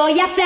voy a hacer.